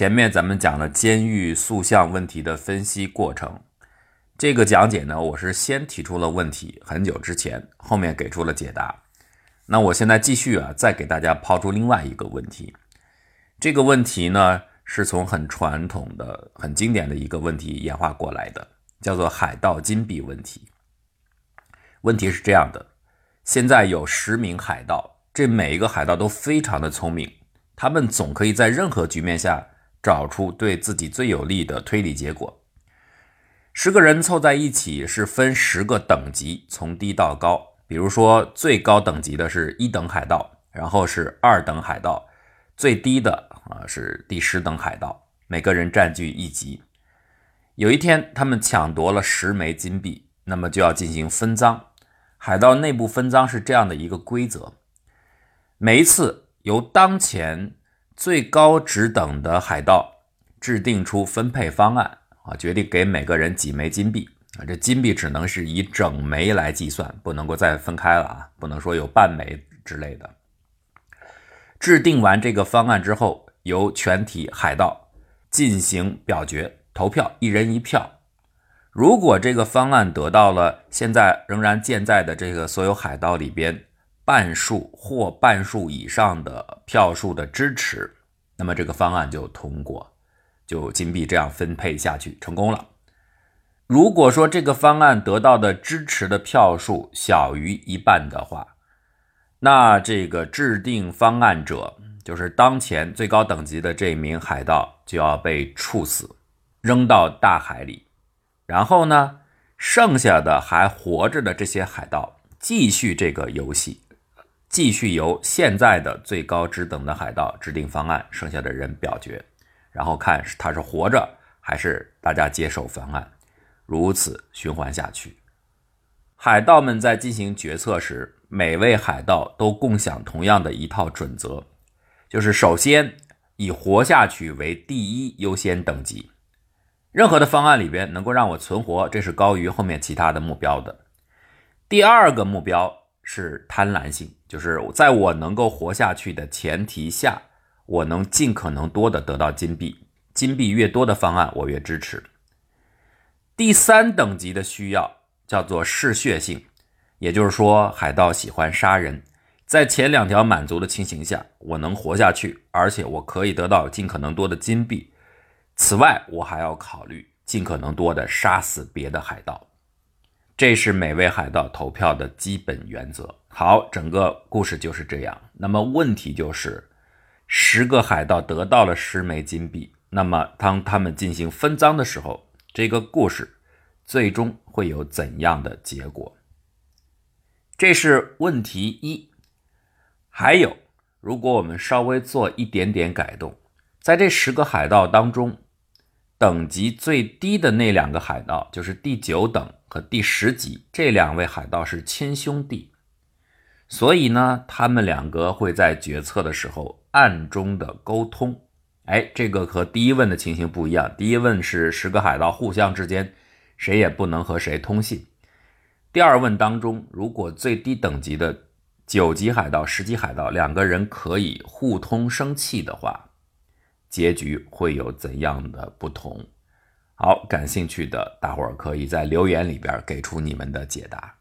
前面咱们讲了监狱塑像问题的分析过程，这个讲解呢，我是先提出了问题，很久之前，后面给出了解答。那我现在继续啊，再给大家抛出另外一个问题。这个问题呢，是从很传统的、很经典的一个问题演化过来的，叫做海盗金币问题。问题是这样的：现在有十名海盗，这每一个海盗都非常的聪明，他们总可以在任何局面下找出对自己最有利的推理结果。十个人凑在一起是分十个等级，从低到高。比如说，最高等级的是一等海盗，然后是二等海盗。最低的啊是第十等海盗，每个人占据一级。有一天，他们抢夺了十枚金币，那么就要进行分赃。海盗内部分赃是这样的一个规则：每一次由当前最高职等的海盗制定出分配方案啊，决定给每个人几枚金币啊。这金币只能是以整枚来计算，不能够再分开了啊，不能说有半枚之类的。制定完这个方案之后，由全体海盗进行表决投票，一人一票。如果这个方案得到了现在仍然健在的这个所有海盗里边半数或半数以上的票数的支持，那么这个方案就通过，就金币这样分配下去成功了。如果说这个方案得到的支持的票数小于一半的话，那这个制定方案者，就是当前最高等级的这名海盗，就要被处死，扔到大海里。然后呢，剩下的还活着的这些海盗，继续这个游戏，继续由现在的最高职等的海盗制定方案，剩下的人表决，然后看是他是活着，还是大家接受方案，如此循环下去。海盗们在进行决策时。每位海盗都共享同样的一套准则，就是首先以活下去为第一优先等级。任何的方案里边能够让我存活，这是高于后面其他的目标的。第二个目标是贪婪性，就是在我能够活下去的前提下，我能尽可能多的得到金币，金币越多的方案我越支持。第三等级的需要叫做嗜血性。也就是说，海盗喜欢杀人，在前两条满足的情形下，我能活下去，而且我可以得到尽可能多的金币。此外，我还要考虑尽可能多的杀死别的海盗。这是每位海盗投票的基本原则。好，整个故事就是这样。那么问题就是，十个海盗得到了十枚金币，那么当他们进行分赃的时候，这个故事最终会有怎样的结果？这是问题一，还有，如果我们稍微做一点点改动，在这十个海盗当中，等级最低的那两个海盗，就是第九等和第十级，这两位海盗是亲兄弟，所以呢，他们两个会在决策的时候暗中的沟通。哎，这个和第一问的情形不一样，第一问是十个海盗互相之间，谁也不能和谁通信。第二问当中，如果最低等级的九级海盗、十级海盗两个人可以互通生气的话，结局会有怎样的不同？好，感兴趣的大伙儿可以在留言里边给出你们的解答。